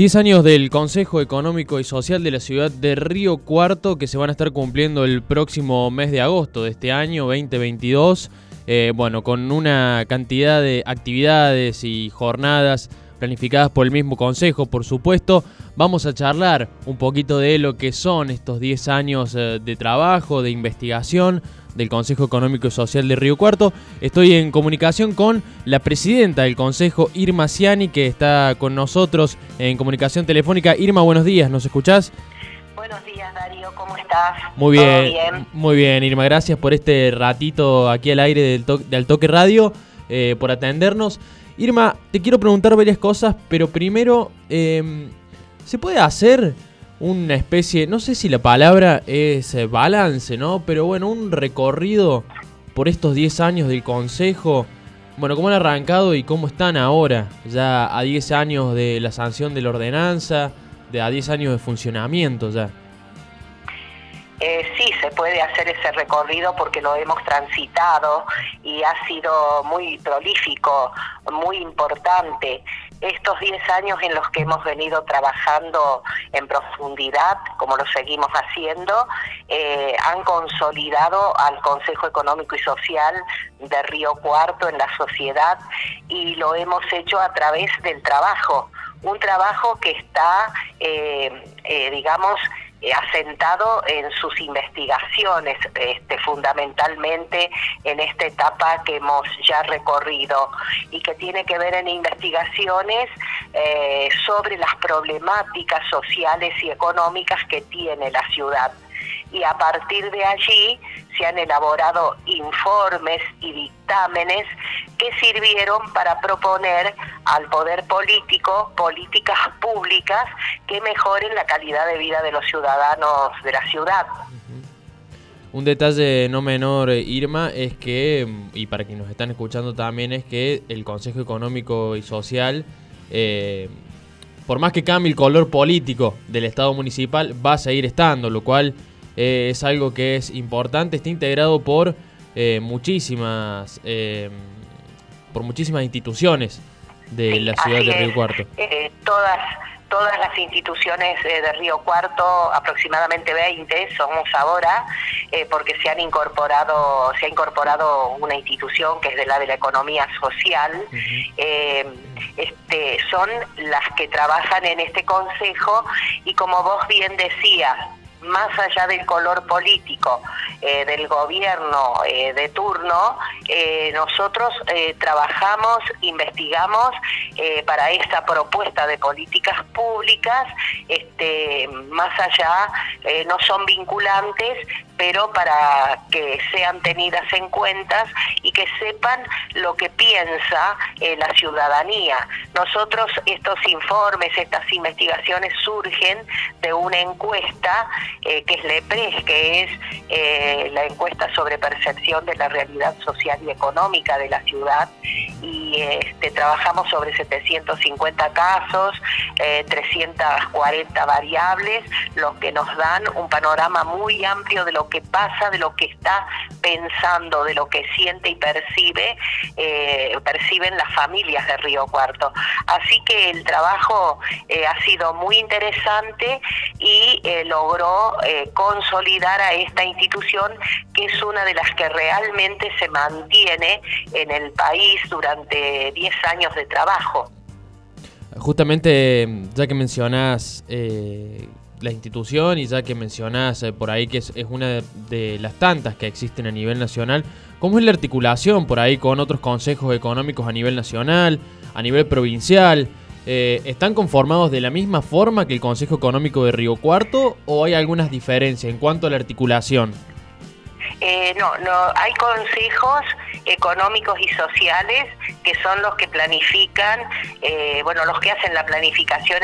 10 años del Consejo Económico y Social de la ciudad de Río Cuarto que se van a estar cumpliendo el próximo mes de agosto de este año 2022. Eh, bueno, con una cantidad de actividades y jornadas planificadas por el mismo Consejo, por supuesto. Vamos a charlar un poquito de lo que son estos 10 años eh, de trabajo, de investigación, del Consejo Económico y Social de Río Cuarto. Estoy en comunicación con la presidenta del Consejo, Irma Ciani, que está con nosotros en comunicación telefónica. Irma, buenos días, ¿nos escuchás? Buenos días, Darío, ¿cómo estás? Muy bien, muy bien, Irma, gracias por este ratito aquí al aire del, del Toque Radio, eh, por atendernos. Irma, te quiero preguntar varias cosas, pero primero, em, ¿se puede hacer una especie, no sé si la palabra es eh, balance, ¿no? Pero bueno, un recorrido por estos 10 años del Consejo. Bueno, ¿cómo han arrancado y cómo están ahora? Ya a 10 años de la sanción de la ordenanza, de a 10 años de funcionamiento ya. Eh, sí, se puede hacer ese recorrido porque lo hemos transitado y ha sido muy prolífico, muy importante estos 10 años en los que hemos venido trabajando en profundidad, como lo seguimos haciendo, eh, han consolidado al Consejo Económico y Social de Río Cuarto en la sociedad y lo hemos hecho a través del trabajo, un trabajo que está, eh, eh, digamos, eh, asentado en sus investigaciones, este, fundamentalmente en esta etapa que hemos ya recorrido y que tiene que ver en investigaciones eh, sobre las problemáticas sociales y económicas que tiene la ciudad. Y a partir de allí se han elaborado informes y dictámenes que sirvieron para proponer al poder político políticas públicas que mejoren la calidad de vida de los ciudadanos de la ciudad. Un detalle no menor, Irma, es que, y para quienes nos están escuchando también, es que el Consejo Económico y Social, eh, por más que cambie el color político del Estado municipal, va a seguir estando, lo cual eh, es algo que es importante, está integrado por eh, muchísimas por muchísimas instituciones de la ciudad de Río Cuarto. Eh, todas todas las instituciones eh, de Río Cuarto, aproximadamente 20 somos ahora, eh, porque se han incorporado, se ha incorporado una institución que es de la de la economía social, este, son las que trabajan en este consejo y como vos bien decías, más allá del color político eh, del gobierno eh, de turno, eh, nosotros trabajamos, investigamos para esta propuesta de políticas públicas, este, más allá, no son vinculantes, pero para que sean tenidas en cuenta y que sepan lo que piensa la ciudadanía. Nosotros estos informes, estas investigaciones surgen de una encuesta que es LEPRES, que es la encuesta sobre percepción de la realidad social y económica de la ciudad este, trabajamos sobre 750 casos, 340 eh, variables, lo que nos dan un panorama muy amplio de lo que pasa, de lo que está pensando, de lo que siente y percibe, eh, perciben las familias de Río Cuarto. Así que el trabajo eh, ha sido muy interesante y logró consolidar a esta institución es una de las que realmente se mantiene en el país durante 10 años de trabajo. Justamente, ya que mencionas eh, la institución y ya que mencionas eh, por ahí que es, una de, las tantas que existen a nivel nacional, ¿cómo es la articulación por ahí con otros consejos económicos a nivel nacional, a nivel provincial? Eh, ¿Están conformados de la misma forma que el Consejo Económico de Río Cuarto o hay algunas diferencias en cuanto a la articulación? Eh, no, no, hay consejos económicos y sociales que son los que planifican, eh, bueno, los que hacen la planificación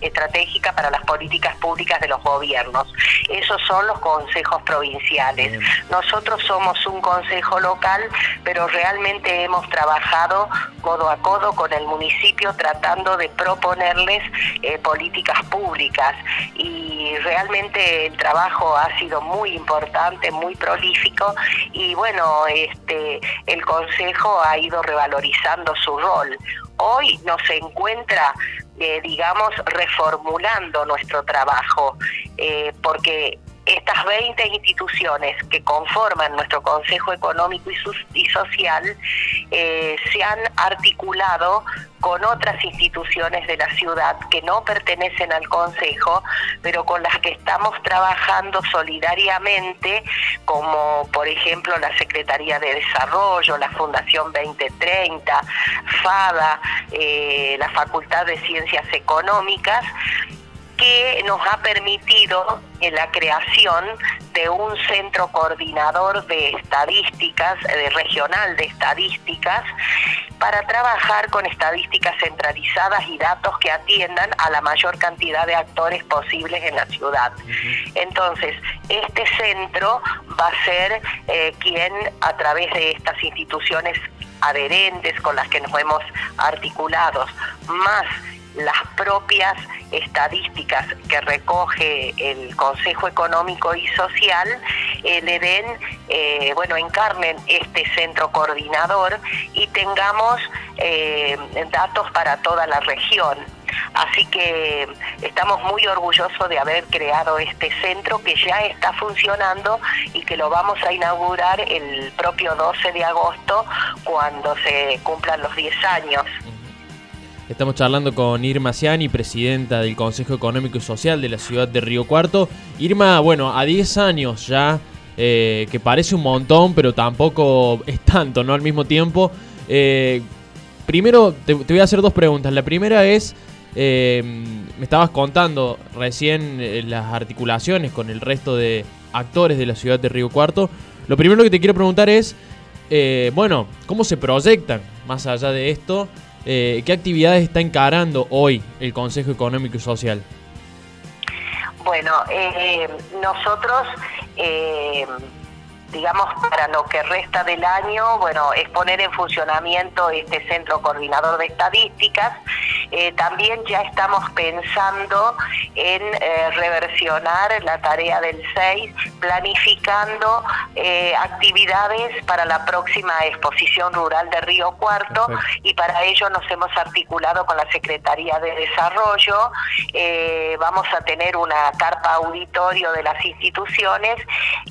estratégica para las políticas públicas de los gobiernos. Esos son los consejos provinciales. Nosotros somos un consejo local, pero realmente hemos trabajado codo a codo con el municipio tratando de proponerles eh, políticas públicas y realmente el trabajo ha sido muy importante, muy prolífico y bueno, este el consejo ha ido revalorizando su rol. Hoy nos encuentra eh, digamos, reformulando nuestro trabajo, eh, porque estas 20 instituciones que conforman nuestro Consejo Económico y, Social eh, se han articulado con otras instituciones de la ciudad que no pertenecen al Consejo, pero con las que estamos trabajando solidariamente, como por ejemplo la Secretaría de Desarrollo, la Fundación 2030, FADA, eh, la Facultad de Ciencias Económicas, que nos ha permitido la creación de un centro coordinador de estadísticas, de regional de estadísticas, para trabajar con estadísticas centralizadas y datos que atiendan a la mayor cantidad de actores posibles en la ciudad. Entonces, este centro va a ser eh, quien, a través de estas instituciones adherentes con las que nos hemos articulado, más las propias estadísticas que recoge el Consejo Económico y Social eh, le den, eh, bueno, encarnen este centro coordinador y tengamos eh, datos para toda la región. Así que estamos muy orgullosos de haber creado este centro que ya está funcionando y que lo vamos a inaugurar el propio 12 de agosto cuando se cumplan los 10 años. Estamos charlando con Irma Ciani, presidenta del Consejo Económico y Social de la ciudad de Río Cuarto. Irma, bueno, a 10 años ya, eh, que parece un montón, pero tampoco es tanto, ¿no? Al mismo tiempo. Eh, primero, te, voy a hacer dos preguntas. La primera es, eh, me estabas contando recién las articulaciones con el resto de actores de la ciudad de Río Cuarto. Lo primero que te quiero preguntar es, bueno, ¿cómo se proyectan más allá de esto? Eh, ¿qué actividades está encarando hoy el Consejo Económico y Social? Bueno, eh, nosotros, eh, digamos, para lo que resta del año, bueno, es poner en funcionamiento este centro coordinador de estadísticas. también ya estamos pensando en reversionar la tarea del 6, planificando eh, actividades para la próxima exposición rural de Río Cuarto y para ello nos hemos articulado con la Secretaría de Desarrollo. Eh, vamos a tener una carpa auditorio de las instituciones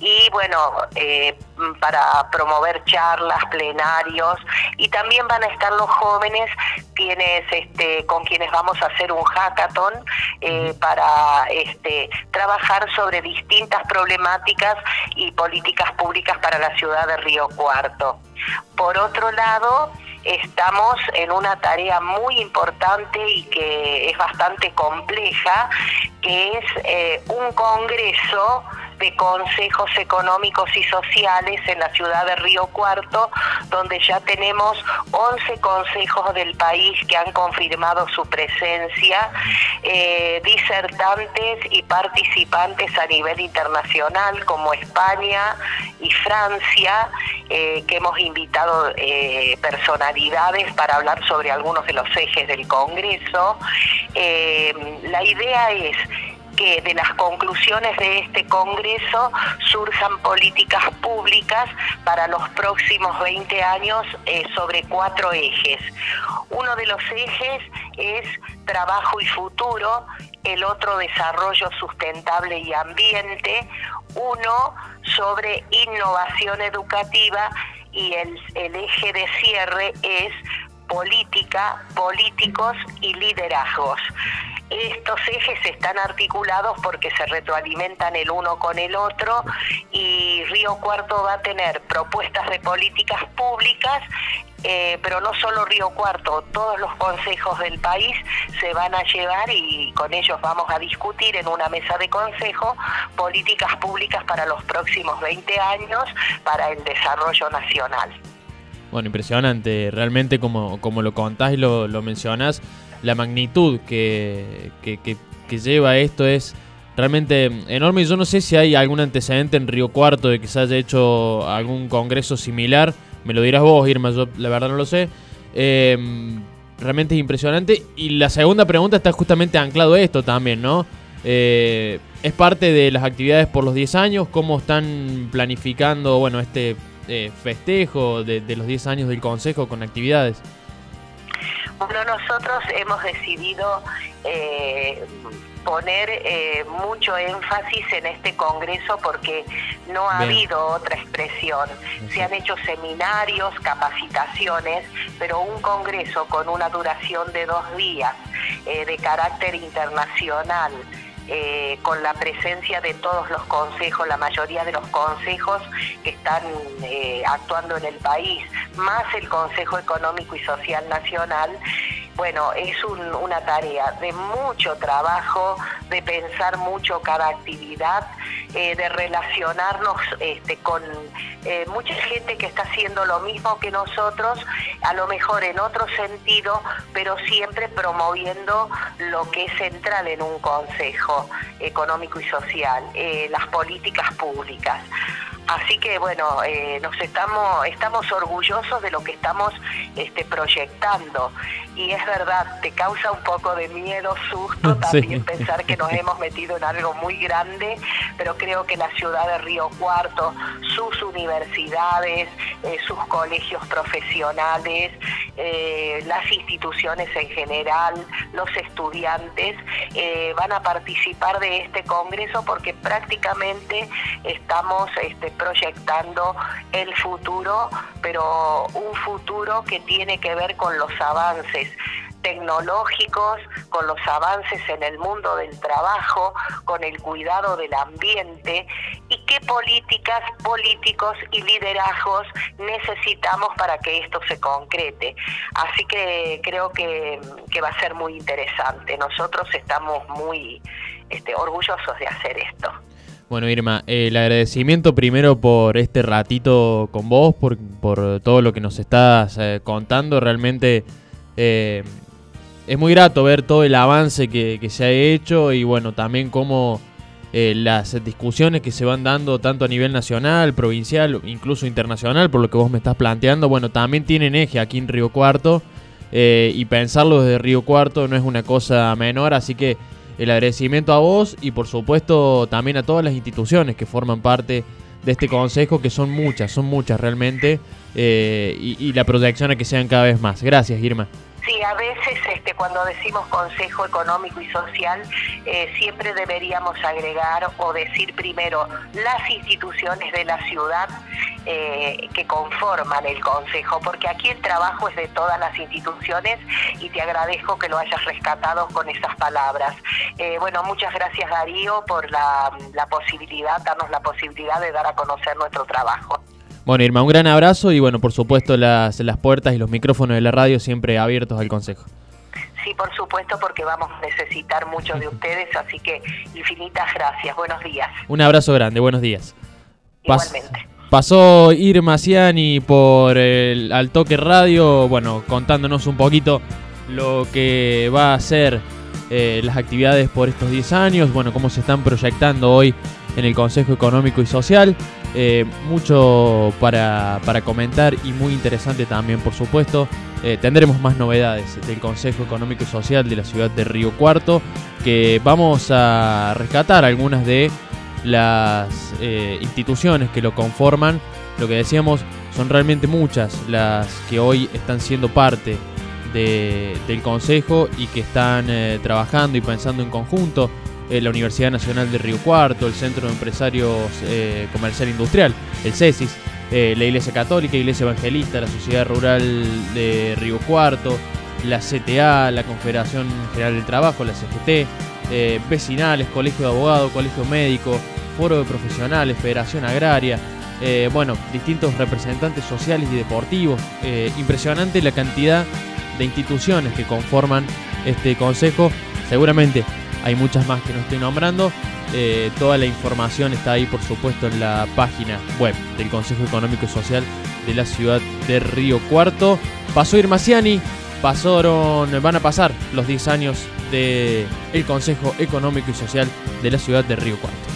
y bueno, eh, para promover charlas, plenarios y también van a estar los jóvenes quienes, este, con quienes vamos a hacer un hackathon para este, trabajar sobre distintas problemáticas y políticas públicas para la ciudad de Río Cuarto. Por otro lado, estamos en una tarea muy importante y que es bastante compleja, que es eh, un congreso de consejos económicos y sociales en la ciudad de Río Cuarto, donde ya tenemos 11 consejos del país que han confirmado su presencia, eh, disertantes y participantes a nivel internacional como España y Francia, eh, que hemos invitado eh, personalidades para hablar sobre algunos de los ejes del Congreso. la idea es que de las conclusiones de este Congreso surjan políticas públicas para los próximos 20 años eh, sobre cuatro ejes. Uno de los ejes es trabajo y futuro, el otro desarrollo sustentable y ambiente, uno sobre innovación educativa y el, el eje de cierre es política, políticos y liderazgos. Estos ejes están articulados porque se retroalimentan el uno con el otro y Río Cuarto va a tener propuestas de políticas públicas eh, pero no solo Río Cuarto, todos los consejos del país se van a llevar y con ellos vamos a discutir en una mesa de consejo políticas públicas para los próximos 20 años para el desarrollo nacional. Bueno, impresionante, realmente como, como lo contás y lo, lo mencionás la magnitud que, lleva esto es realmente enorme. Yo no sé si hay algún antecedente en Río Cuarto de que se haya hecho algún congreso similar. Me lo dirás vos, Irma, yo la verdad no lo sé. Em, realmente es impresionante. Y la segunda pregunta está justamente anclado esto también, ¿no? Eh, es parte de las actividades por los 10 años. ¿Cómo están planificando, bueno, este eh, festejo de, de los 10 años del Consejo con actividades? Bueno, nosotros hemos decidido eh, poner eh, mucho énfasis en este Congreso porque no ha habido otra expresión. Se han hecho seminarios, capacitaciones, pero un Congreso con una duración de dos días eh, de carácter internacional. Eh, con la presencia de todos los consejos, la mayoría de los consejos que están actuando en el país, más el Consejo Económico y Social Nacional, bueno, es una tarea de mucho trabajo, de pensar mucho cada actividad, eh, de relacionarnos este, con eh, mucha gente que está haciendo lo mismo que nosotros, a lo mejor en otro sentido, pero siempre promoviendo lo que es central en un consejo económico y social, eh, las políticas públicas. Así que bueno, eh, nos estamos, estamos orgullosos de lo que estamos este, proyectando. Y es verdad, te causa un poco de miedo, susto también pensar que nos hemos metido en algo muy grande, pero creo que la ciudad de Río Cuarto, sus universidades, eh, sus colegios profesionales, eh, las instituciones en general, los estudiantes, van a participar de este congreso porque prácticamente estamos este, proyectando el futuro, pero un futuro que tiene que ver con los avances tecnológicos, con los avances en el mundo del trabajo, con el cuidado del ambiente y qué políticas, políticos y liderazgos necesitamos para que esto se concrete. Así que creo que, va a ser muy interesante. Nosotros estamos muy este, orgullosos de hacer esto. Bueno, Irma, el agradecimiento primero por este ratito con vos, por, todo lo que nos estás eh, contando. Realmente eh, es muy grato ver todo el avance que, se ha hecho y bueno, también cómo eh, las discusiones que se van dando tanto a nivel nacional, provincial, incluso internacional, por lo que vos me estás planteando, bueno, también tienen eje aquí en Río Cuarto y pensarlo desde Río Cuarto no es una cosa menor, así que el agradecimiento a vos y por supuesto también a todas las instituciones que forman parte de este consejo, que son muchas, son muchas realmente, eh, y, la proyección a que sean cada vez más. Gracias, Irma. Sí, a veces este, cuando decimos Consejo Económico y Social, eh, siempre deberíamos agregar o decir primero las instituciones de la ciudad eh, que conforman el Consejo, porque aquí el trabajo es de todas las instituciones y te agradezco que lo hayas rescatado con esas palabras. Eh, bueno, muchas gracias Darío por la, la posibilidad, darnos la posibilidad de dar a conocer nuestro trabajo. Bueno, Irma, un gran abrazo y bueno, por supuesto las, las puertas y los micrófonos de la radio siempre abiertos al Consejo. Sí, por supuesto, porque vamos a necesitar mucho de ustedes, así que infinitas gracias. Buenos días. Un abrazo grande, buenos días. Igualmente. Pasó Irma Ciani por el Al Toque Radio, bueno, contándonos un poquito lo que va a ser eh, las actividades por estos 10 años, bueno, cómo se están proyectando hoy en el Consejo Económico y Social. Eh, mucho para, comentar y muy interesante también, por supuesto. Eh, tendremos más novedades del Consejo Económico y Social de la ciudad de Río Cuarto, que vamos a rescatar algunas de las eh, instituciones que lo conforman, lo que decíamos, son realmente muchas las que hoy están siendo parte del Consejo y que están trabajando y pensando en conjunto. Eh, la Universidad Nacional de Río Cuarto, el Centro de Empresarios Comercial Industrial, el CESIS, la Iglesia Católica, Iglesia Evangelista, la Sociedad Rural de Río Cuarto, la CTA, la Confederación General del Trabajo, la CGT, eh, vecinales, colegio de abogados, colegio médico, foro de profesionales, federación agraria, eh, bueno, distintos representantes sociales y deportivos. Eh, impresionante la cantidad de instituciones que conforman este consejo. Seguramente hay muchas más que no estoy nombrando. toda la información está ahí, por supuesto, en la página web del Consejo Económico y Social de la ciudad de Río Cuarto. Pasó Irmaciani, pasaron, van a pasar los 10 años del Consejo Económico y Social de la ciudad de Río Cuarto.